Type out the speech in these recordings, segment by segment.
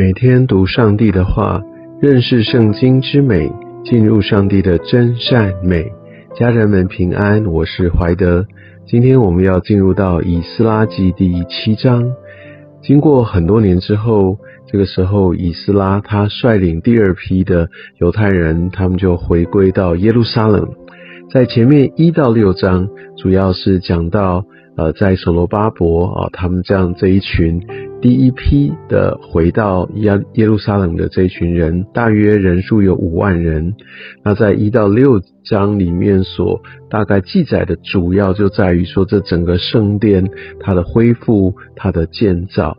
每天读上帝的话，认识圣经之美，进入上帝的真善美。家人们平安，我是怀德。今天我们要进入到以斯拉记第七章。经过很多年之后，这个时候以斯拉他率领第二批的犹太人，他们就回归到耶路撒冷。在前面一到六章，主要是讲到呃，在所罗巴伯啊，他们这样这一群。第一批的回到耶耶路撒冷的这群人，大约人数有五万人。那在一到六章里面所大概记载的主要就在于说，这整个圣殿它的恢复、它的建造。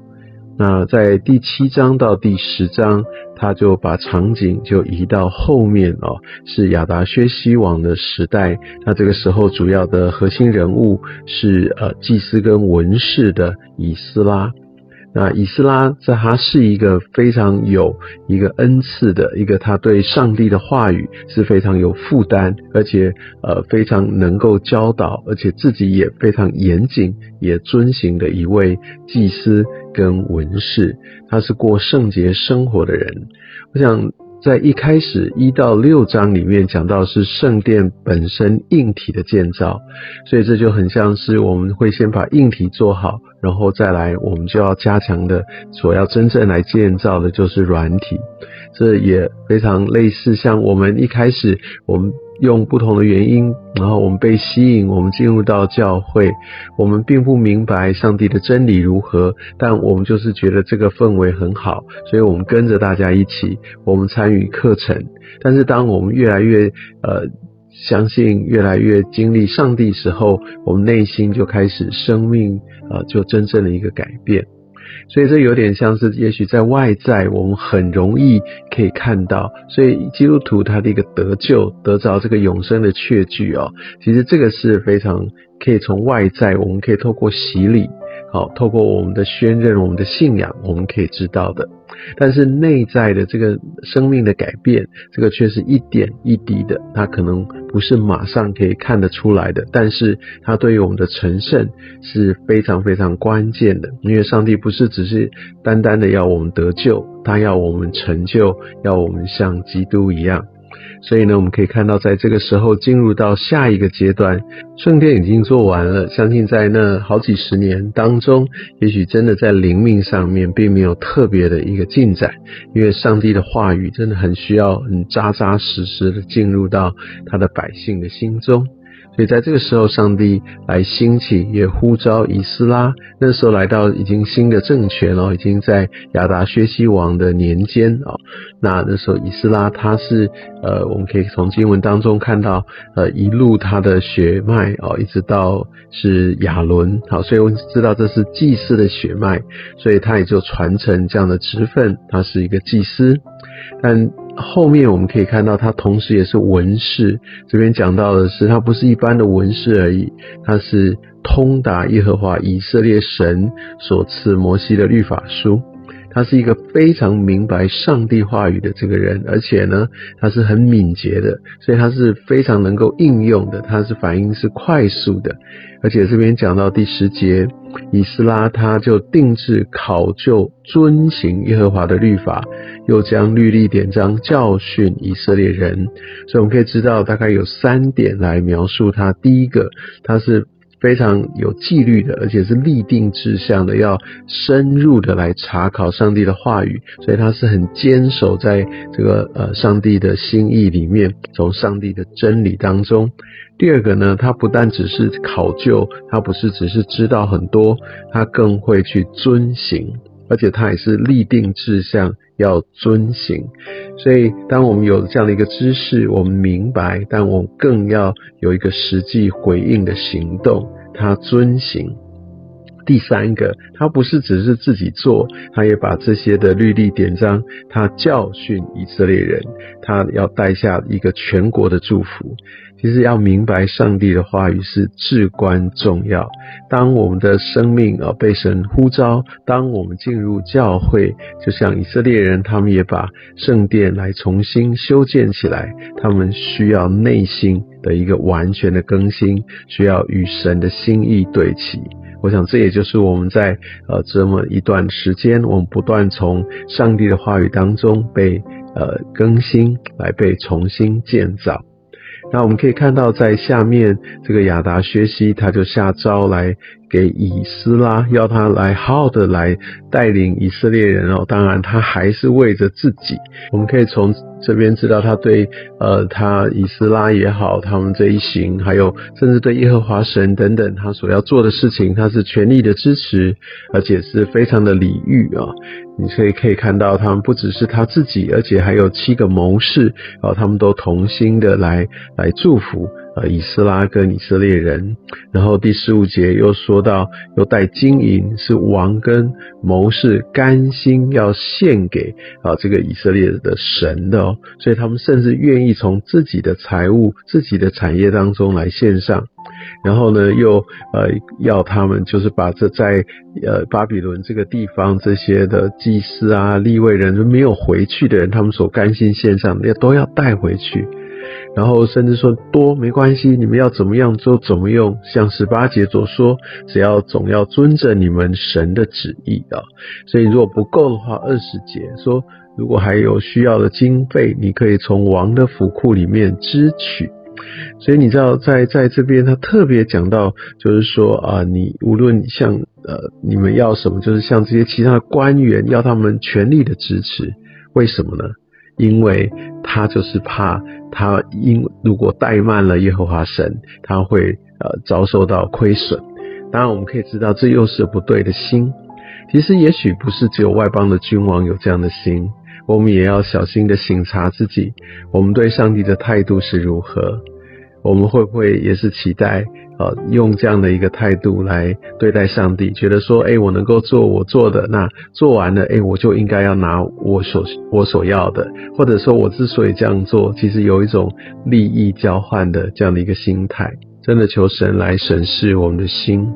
那在第七章到第十章，他就把场景就移到后面哦，是亚达薛西王的时代。那这个时候主要的核心人物是呃祭司跟文士的以斯拉。那以斯拉在他是一个非常有一个恩赐的一个，他对上帝的话语是非常有负担，而且呃非常能够教导，而且自己也非常严谨，也遵行的一位祭司跟文士。他是过圣洁生活的人，我想。在一开始一到六章里面讲到是圣殿本身硬体的建造，所以这就很像是我们会先把硬体做好，然后再来我们就要加强的，所要真正来建造的就是软体。这也非常类似，像我们一开始我们。用不同的原因，然后我们被吸引，我们进入到教会，我们并不明白上帝的真理如何，但我们就是觉得这个氛围很好，所以我们跟着大家一起，我们参与课程。但是当我们越来越呃相信，越来越经历上帝时候，我们内心就开始生命呃就真正的一个改变。所以这有点像是，也许在外在我们很容易可以看到，所以基督徒他的一个得救得着这个永生的确据哦，其实这个是非常可以从外在，我们可以透过洗礼。好，透过我们的宣认，我们的信仰，我们可以知道的。但是内在的这个生命的改变，这个却是一点一滴的，它可能不是马上可以看得出来的。但是它对于我们的成圣是非常非常关键的，因为上帝不是只是单单的要我们得救，他要我们成就，要我们像基督一样。所以呢，我们可以看到，在这个时候进入到下一个阶段，圣殿已经做完了。相信在那好几十年当中，也许真的在灵命上面并没有特别的一个进展，因为上帝的话语真的很需要很扎扎实实的进入到他的百姓的心中。所以在这个时候，上帝来兴起，也呼召以斯拉。那时候来到已经新的政权哦，已经在亚达薛西王的年间啊。那那时候以斯拉他是呃，我们可以从经文当中看到呃，一路他的血脉哦，一直到是亚伦好，所以我们知道这是祭司的血脉，所以他也就传承这样的职分，他是一个祭司，但。后面我们可以看到，它同时也是文士。这边讲到的是，它不是一般的文士而已，它是通达耶和华以色列神所赐摩西的律法书。他是一个非常明白上帝话语的这个人，而且呢，他是很敏捷的，所以他是非常能够应用的，他是反应是快速的。而且这边讲到第十节，以斯拉他就定制考究遵行耶和华的律法，又将律例典章教训以色列人。所以我们可以知道，大概有三点来描述他。第一个，他是。非常有纪律的，而且是立定志向的，要深入的来查考上帝的话语，所以他是很坚守在这个呃上帝的心意里面，从上帝的真理当中。第二个呢，他不但只是考究，他不是只是知道很多，他更会去遵行，而且他也是立定志向要遵行。所以，当我们有这样的一个知识，我们明白，但我们更要有一个实际回应的行动，他遵行。第三个，他不是只是自己做，他也把这些的律例典章，他教训以色列人，他要带下一个全国的祝福。其实要明白上帝的话语是至关重要。当我们的生命啊被神呼召，当我们进入教会，就像以色列人，他们也把圣殿来重新修建起来，他们需要内心的一个完全的更新，需要与神的心意对齐。我想这也就是我们在呃这么一段时间，我们不断从上帝的话语当中被呃更新，来被重新建造。那我们可以看到，在下面这个亚达学习，他就下诏来给以斯拉，要他来好好的来带领以色列人哦。当然，他还是为着自己。我们可以从这边知道，他对呃他以斯拉也好，他们这一行，还有甚至对耶和华神等等，他所要做的事情，他是全力的支持，而且是非常的礼遇啊。你可以可以看到，他们不只是他自己，而且还有七个谋士啊，他们都同心的来来祝福呃以斯拉跟以色列人。然后第十五节又说到，又带金银是王跟谋士甘心要献给啊这个以色列的神的哦，所以他们甚至愿意从自己的财物、自己的产业当中来献上。然后呢，又呃要他们就是把这在呃巴比伦这个地方这些的祭司啊、立位人没有回去的人，他们所甘心献上的，要都要带回去。然后甚至说多没关系，你们要怎么样就怎么用，像十八节所说，只要总要遵着你们神的旨意啊。所以如果不够的话，二十节说，如果还有需要的经费，你可以从王的府库里面支取。所以你知道，在在这边，他特别讲到，就是说啊，你无论像呃，你们要什么，就是像这些其他的官员，要他们全力的支持。为什么呢？因为他就是怕他因如果怠慢了耶和华神，他会呃遭受到亏损。当然，我们可以知道这又是不对的心。其实，也许不是只有外邦的君王有这样的心，我们也要小心的省察自己，我们对上帝的态度是如何。我们会不会也是期待，呃，用这样的一个态度来对待上帝？觉得说，哎，我能够做我做的，那做完了，哎，我就应该要拿我所我所要的，或者说，我之所以这样做，其实有一种利益交换的这样的一个心态。真的求神来审视我们的心。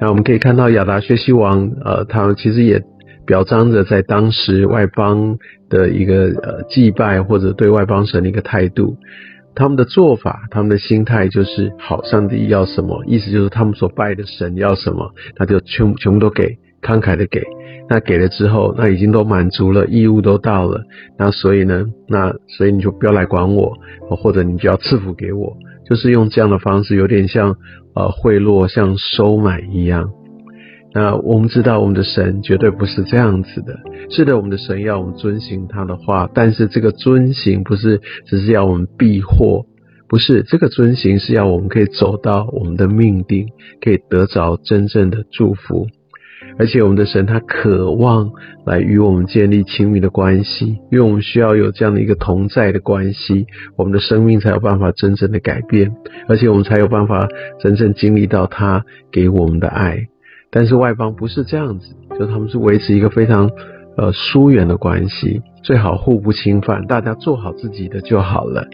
那我们可以看到亚达薛西王，呃，他其实也表彰着在当时外邦的一个呃祭拜或者对外邦神的一个态度。他们的做法，他们的心态就是好，上帝要什么，意思就是他们所拜的神要什么，他就全全部都给，慷慨的给。那给了之后，那已经都满足了，义务都到了，那所以呢，那所以你就不要来管我，或者你就要赐福给我，就是用这样的方式，有点像呃贿赂，像收买一样。那我们知道，我们的神绝对不是这样子的。是的，我们的神要我们遵行他的话，但是这个遵行不是只是要我们避祸，不是这个遵行是要我们可以走到我们的命定，可以得着真正的祝福。而且我们的神他渴望来与我们建立亲密的关系，因为我们需要有这样的一个同在的关系，我们的生命才有办法真正的改变，而且我们才有办法真正经历到他给我们的爱。但是外邦不是这样子，就他们是维持一个非常呃疏远的关系，最好互不侵犯，大家做好自己的就好了。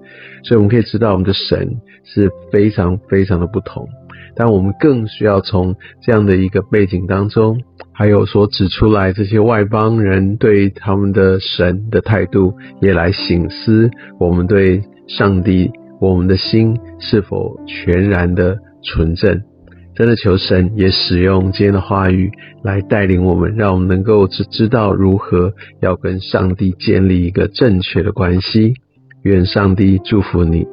所以我们可以知道，我们的神是非常非常的不同。但我们更需要从这样的一个背景当中，还有所指出来这些外邦人对他们的神的态度，也来醒思我们对上帝，我们的心是否全然的纯正。真的求神也使用今天的话语来带领我们，让我们能够只知道如何要跟上帝建立一个正确的关系。愿上帝祝福你。